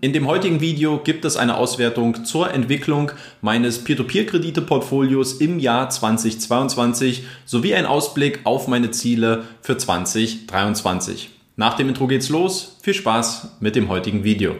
in dem heutigen Video gibt es eine Auswertung zur Entwicklung meines Peer-to-Peer-Kredite-Portfolios im Jahr 2022 sowie ein Ausblick auf meine Ziele für 2023. Nach dem Intro geht's los. Viel Spaß mit dem heutigen Video.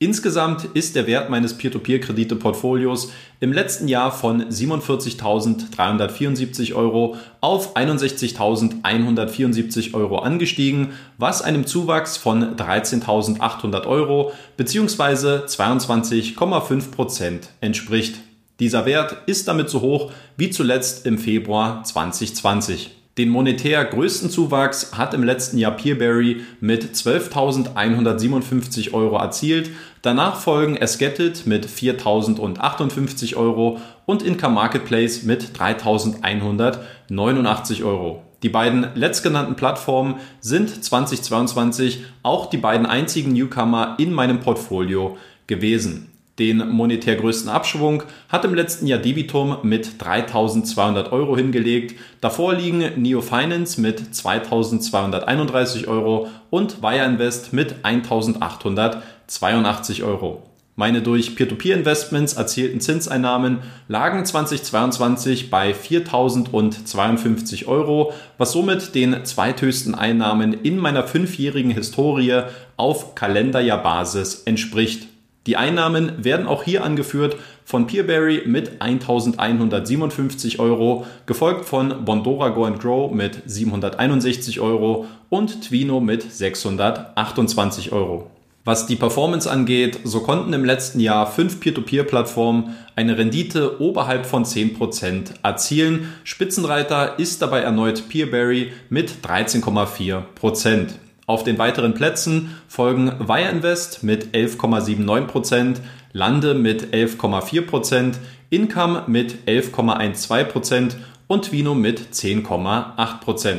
Insgesamt ist der Wert meines Peer-to-Peer-Kredite-Portfolios im letzten Jahr von 47.374 Euro auf 61.174 Euro angestiegen, was einem Zuwachs von 13.800 Euro bzw. 22,5 Prozent entspricht. Dieser Wert ist damit so hoch wie zuletzt im Februar 2020. Den monetär größten Zuwachs hat im letzten Jahr Peerberry mit 12.157 Euro erzielt. Danach folgen Esgetted mit 4.058 Euro und Income Marketplace mit 3.189 Euro. Die beiden letztgenannten Plattformen sind 2022 auch die beiden einzigen Newcomer in meinem Portfolio gewesen. Den monetär größten Abschwung hat im letzten Jahr Debitum mit 3200 Euro hingelegt. Davor liegen Neo Finance mit 2231 Euro und Wire Invest mit 1882 Euro. Meine durch Peer-to-Peer-Investments erzielten Zinseinnahmen lagen 2022 bei 4.052 Euro, was somit den zweithöchsten Einnahmen in meiner fünfjährigen Historie auf Kalenderjahrbasis entspricht. Die Einnahmen werden auch hier angeführt von Peerberry mit 1157 Euro, gefolgt von Bondora Go and Grow mit 761 Euro und Twino mit 628 Euro. Was die Performance angeht, so konnten im letzten Jahr fünf Peer-to-Peer-Plattformen eine Rendite oberhalb von 10% erzielen. Spitzenreiter ist dabei erneut Peerberry mit 13,4%. Auf den weiteren Plätzen folgen Wire Invest mit 11,79%, Lande mit 11,4%, Income mit 11,12% und Vino mit 10,8%.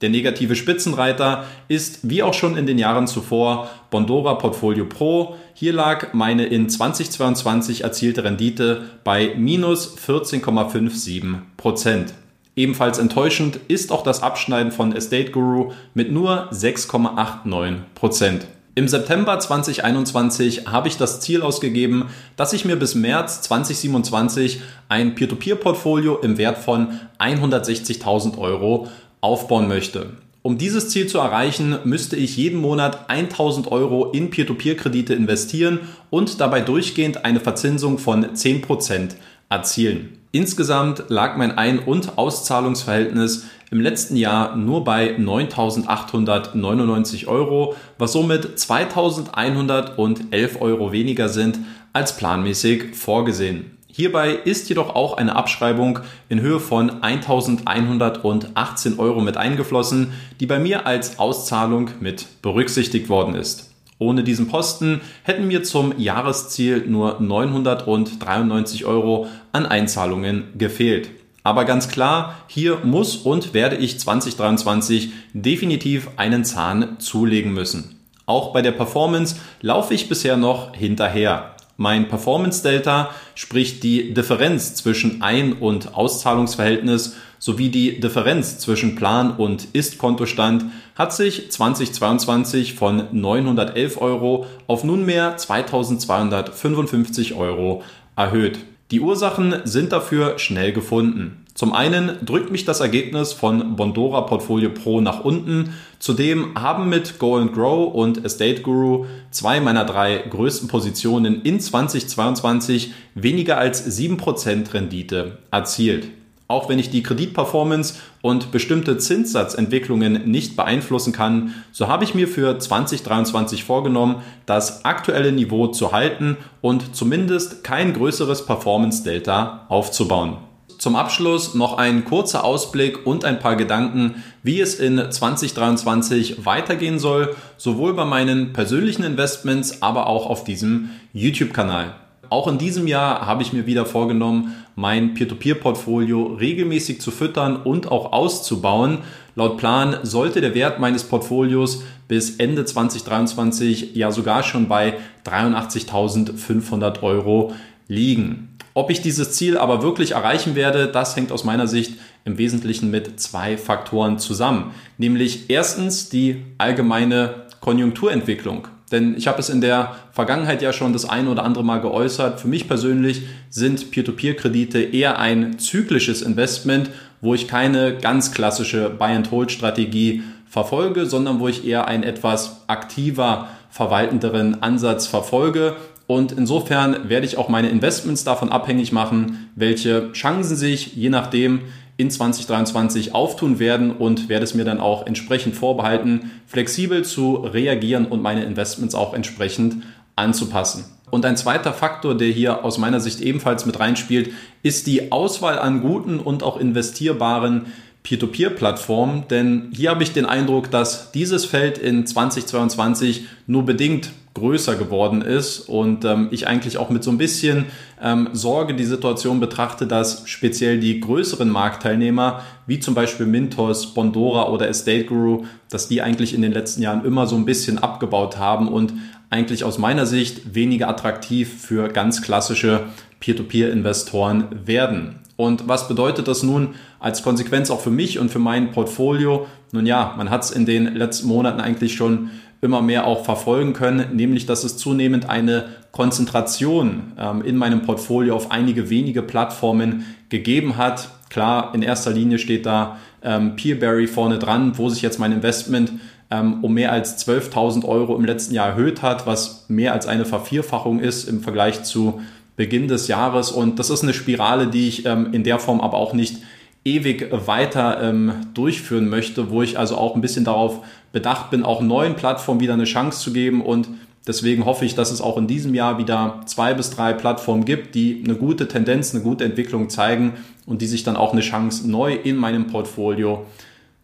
Der negative Spitzenreiter ist, wie auch schon in den Jahren zuvor, Bondora Portfolio Pro. Hier lag meine in 2022 erzielte Rendite bei minus 14,57%. Ebenfalls enttäuschend ist auch das Abschneiden von Estate Guru mit nur 6,89%. Im September 2021 habe ich das Ziel ausgegeben, dass ich mir bis März 2027 ein Peer-to-Peer-Portfolio im Wert von 160.000 Euro aufbauen möchte. Um dieses Ziel zu erreichen, müsste ich jeden Monat 1000 Euro in Peer-to-Peer-Kredite investieren und dabei durchgehend eine Verzinsung von 10% erzielen. Insgesamt lag mein Ein- und Auszahlungsverhältnis im letzten Jahr nur bei 9.899 Euro, was somit 2.111 Euro weniger sind als planmäßig vorgesehen. Hierbei ist jedoch auch eine Abschreibung in Höhe von 1.118 Euro mit eingeflossen, die bei mir als Auszahlung mit berücksichtigt worden ist. Ohne diesen Posten hätten mir zum Jahresziel nur 993 Euro an Einzahlungen gefehlt. Aber ganz klar, hier muss und werde ich 2023 definitiv einen Zahn zulegen müssen. Auch bei der Performance laufe ich bisher noch hinterher. Mein Performance Delta, sprich die Differenz zwischen Ein- und Auszahlungsverhältnis sowie die Differenz zwischen Plan und Ist-Kontostand, hat sich 2022 von 911 Euro auf nunmehr 2255 Euro erhöht. Die Ursachen sind dafür schnell gefunden. Zum einen drückt mich das Ergebnis von Bondora Portfolio Pro nach unten. Zudem haben mit Go and Grow und Estate Guru zwei meiner drei größten Positionen in 2022 weniger als 7% Rendite erzielt. Auch wenn ich die Kreditperformance und bestimmte Zinssatzentwicklungen nicht beeinflussen kann, so habe ich mir für 2023 vorgenommen, das aktuelle Niveau zu halten und zumindest kein größeres Performance Delta aufzubauen zum Abschluss noch ein kurzer Ausblick und ein paar Gedanken, wie es in 2023 weitergehen soll, sowohl bei meinen persönlichen Investments, aber auch auf diesem YouTube-Kanal. Auch in diesem Jahr habe ich mir wieder vorgenommen, mein Peer-to-Peer-Portfolio regelmäßig zu füttern und auch auszubauen. Laut Plan sollte der Wert meines Portfolios bis Ende 2023 ja sogar schon bei 83.500 Euro liegen. Ob ich dieses Ziel aber wirklich erreichen werde, das hängt aus meiner Sicht im Wesentlichen mit zwei Faktoren zusammen. Nämlich erstens die allgemeine Konjunkturentwicklung. Denn ich habe es in der Vergangenheit ja schon das eine oder andere Mal geäußert. Für mich persönlich sind Peer-to-Peer-Kredite eher ein zyklisches Investment, wo ich keine ganz klassische Buy-and-Hold-Strategie verfolge, sondern wo ich eher einen etwas aktiver verwaltenderen Ansatz verfolge. Und insofern werde ich auch meine Investments davon abhängig machen, welche Chancen sich je nachdem in 2023 auftun werden und werde es mir dann auch entsprechend vorbehalten, flexibel zu reagieren und meine Investments auch entsprechend anzupassen. Und ein zweiter Faktor, der hier aus meiner Sicht ebenfalls mit reinspielt, ist die Auswahl an guten und auch investierbaren Peer-to-Peer-Plattformen, denn hier habe ich den Eindruck, dass dieses Feld in 2022 nur bedingt größer geworden ist und ähm, ich eigentlich auch mit so ein bisschen ähm, Sorge die Situation betrachte, dass speziell die größeren Marktteilnehmer, wie zum Beispiel Mintos, Bondora oder Estate Guru, dass die eigentlich in den letzten Jahren immer so ein bisschen abgebaut haben und eigentlich aus meiner Sicht weniger attraktiv für ganz klassische Peer-to-Peer-Investoren werden. Und was bedeutet das nun als Konsequenz auch für mich und für mein Portfolio? Nun ja, man hat es in den letzten Monaten eigentlich schon immer mehr auch verfolgen können, nämlich dass es zunehmend eine Konzentration ähm, in meinem Portfolio auf einige wenige Plattformen gegeben hat. Klar, in erster Linie steht da ähm, Peerberry vorne dran, wo sich jetzt mein Investment ähm, um mehr als 12.000 Euro im letzten Jahr erhöht hat, was mehr als eine Vervierfachung ist im Vergleich zu Beginn des Jahres. Und das ist eine Spirale, die ich ähm, in der Form aber auch nicht ewig weiter ähm, durchführen möchte, wo ich also auch ein bisschen darauf bedacht bin, auch neuen Plattformen wieder eine Chance zu geben und Deswegen hoffe ich, dass es auch in diesem Jahr wieder zwei bis drei Plattformen gibt, die eine gute Tendenz, eine gute Entwicklung zeigen und die sich dann auch eine Chance neu in meinem Portfolio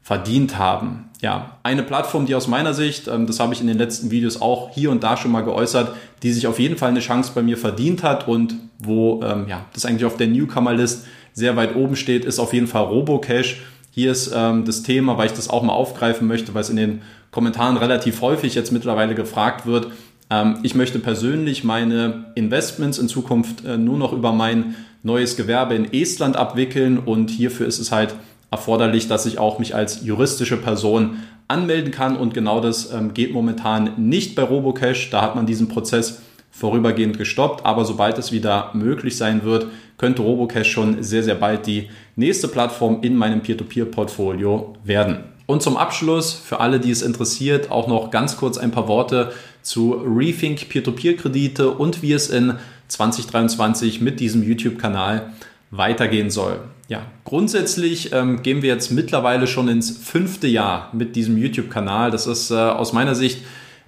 verdient haben. Ja, eine Plattform, die aus meiner Sicht, ähm, das habe ich in den letzten Videos auch hier und da schon mal geäußert, die sich auf jeden Fall eine Chance bei mir verdient hat und wo ähm, ja, das eigentlich auf der Newcomer-List sehr weit oben steht, ist auf jeden Fall Robocash. Hier ist ähm, das Thema, weil ich das auch mal aufgreifen möchte, weil es in den Kommentaren relativ häufig jetzt mittlerweile gefragt wird. Ähm, ich möchte persönlich meine Investments in Zukunft äh, nur noch über mein neues Gewerbe in Estland abwickeln und hierfür ist es halt erforderlich, dass ich auch mich als juristische Person anmelden kann und genau das ähm, geht momentan nicht bei Robocash. Da hat man diesen Prozess vorübergehend gestoppt, aber sobald es wieder möglich sein wird, könnte Robocash schon sehr, sehr bald die nächste Plattform in meinem Peer-to-Peer-Portfolio werden. Und zum Abschluss, für alle, die es interessiert, auch noch ganz kurz ein paar Worte zu Rethink Peer-to-Peer-Kredite und wie es in 2023 mit diesem YouTube-Kanal weitergehen soll. Ja, grundsätzlich ähm, gehen wir jetzt mittlerweile schon ins fünfte Jahr mit diesem YouTube-Kanal. Das ist äh, aus meiner Sicht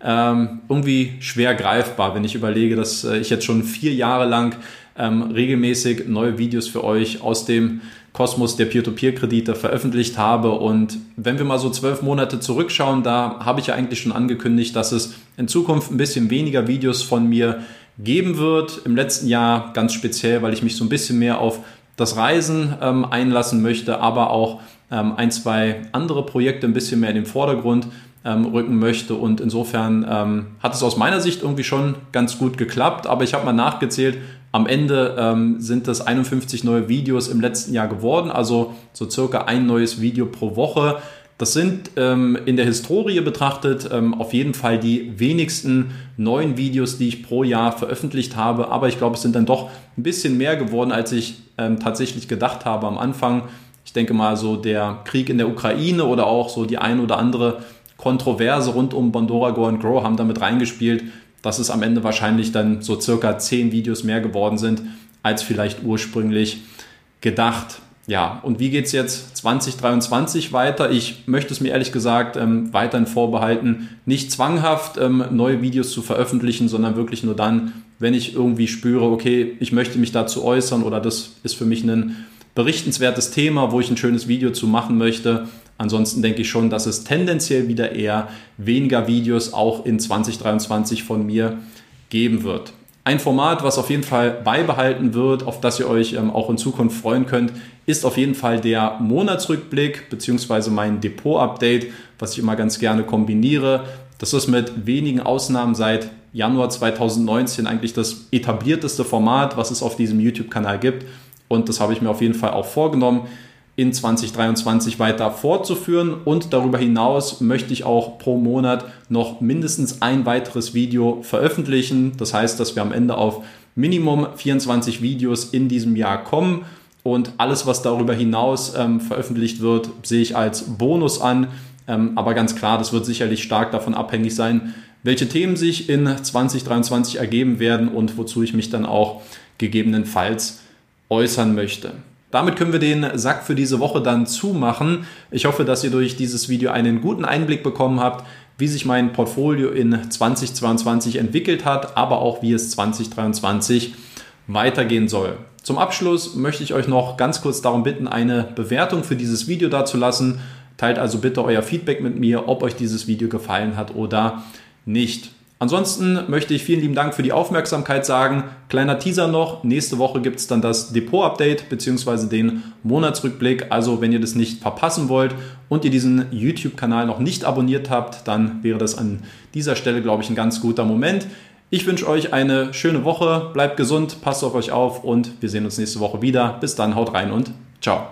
ähm, irgendwie schwer greifbar, wenn ich überlege, dass äh, ich jetzt schon vier Jahre lang ähm, regelmäßig neue Videos für euch aus dem Kosmos der Peer-to-Peer-Kredite veröffentlicht habe. Und wenn wir mal so zwölf Monate zurückschauen, da habe ich ja eigentlich schon angekündigt, dass es in Zukunft ein bisschen weniger Videos von mir geben wird. Im letzten Jahr ganz speziell, weil ich mich so ein bisschen mehr auf das Reisen ähm, einlassen möchte, aber auch ähm, ein, zwei andere Projekte ein bisschen mehr in den Vordergrund ähm, rücken möchte. Und insofern ähm, hat es aus meiner Sicht irgendwie schon ganz gut geklappt. Aber ich habe mal nachgezählt, am Ende ähm, sind das 51 neue Videos im letzten Jahr geworden, also so circa ein neues Video pro Woche. Das sind ähm, in der Historie betrachtet ähm, auf jeden Fall die wenigsten neuen Videos, die ich pro Jahr veröffentlicht habe. Aber ich glaube, es sind dann doch ein bisschen mehr geworden, als ich ähm, tatsächlich gedacht habe am Anfang. Ich denke mal, so der Krieg in der Ukraine oder auch so die ein oder andere Kontroverse rund um Bondora Go and Grow haben damit reingespielt, dass es am Ende wahrscheinlich dann so circa zehn Videos mehr geworden sind, als vielleicht ursprünglich gedacht. Ja, und wie geht es jetzt 2023 weiter? Ich möchte es mir ehrlich gesagt ähm, weiterhin vorbehalten, nicht zwanghaft ähm, neue Videos zu veröffentlichen, sondern wirklich nur dann, wenn ich irgendwie spüre, okay, ich möchte mich dazu äußern oder das ist für mich ein berichtenswertes Thema, wo ich ein schönes Video zu machen möchte. Ansonsten denke ich schon, dass es tendenziell wieder eher weniger Videos auch in 2023 von mir geben wird. Ein Format, was auf jeden Fall beibehalten wird, auf das ihr euch ähm, auch in Zukunft freuen könnt, ist auf jeden Fall der Monatsrückblick bzw. mein Depot-Update, was ich immer ganz gerne kombiniere. Das ist mit wenigen Ausnahmen seit Januar 2019 eigentlich das etablierteste Format, was es auf diesem YouTube-Kanal gibt. Und das habe ich mir auf jeden Fall auch vorgenommen, in 2023 weiter fortzuführen und darüber hinaus möchte ich auch pro Monat noch mindestens ein weiteres Video veröffentlichen. Das heißt, dass wir am Ende auf Minimum 24 Videos in diesem Jahr kommen und alles, was darüber hinaus ähm, veröffentlicht wird, sehe ich als Bonus an. Ähm, aber ganz klar, das wird sicherlich stark davon abhängig sein, welche Themen sich in 2023 ergeben werden und wozu ich mich dann auch gegebenenfalls äußern möchte. Damit können wir den Sack für diese Woche dann zumachen. Ich hoffe, dass ihr durch dieses Video einen guten Einblick bekommen habt, wie sich mein Portfolio in 2022 entwickelt hat, aber auch wie es 2023 weitergehen soll. Zum Abschluss möchte ich euch noch ganz kurz darum bitten, eine Bewertung für dieses Video dazulassen. Teilt also bitte euer Feedback mit mir, ob euch dieses Video gefallen hat oder nicht. Ansonsten möchte ich vielen lieben Dank für die Aufmerksamkeit sagen. Kleiner Teaser noch, nächste Woche gibt es dann das Depot-Update bzw. den Monatsrückblick. Also wenn ihr das nicht verpassen wollt und ihr diesen YouTube-Kanal noch nicht abonniert habt, dann wäre das an dieser Stelle, glaube ich, ein ganz guter Moment. Ich wünsche euch eine schöne Woche, bleibt gesund, passt auf euch auf und wir sehen uns nächste Woche wieder. Bis dann, haut rein und ciao.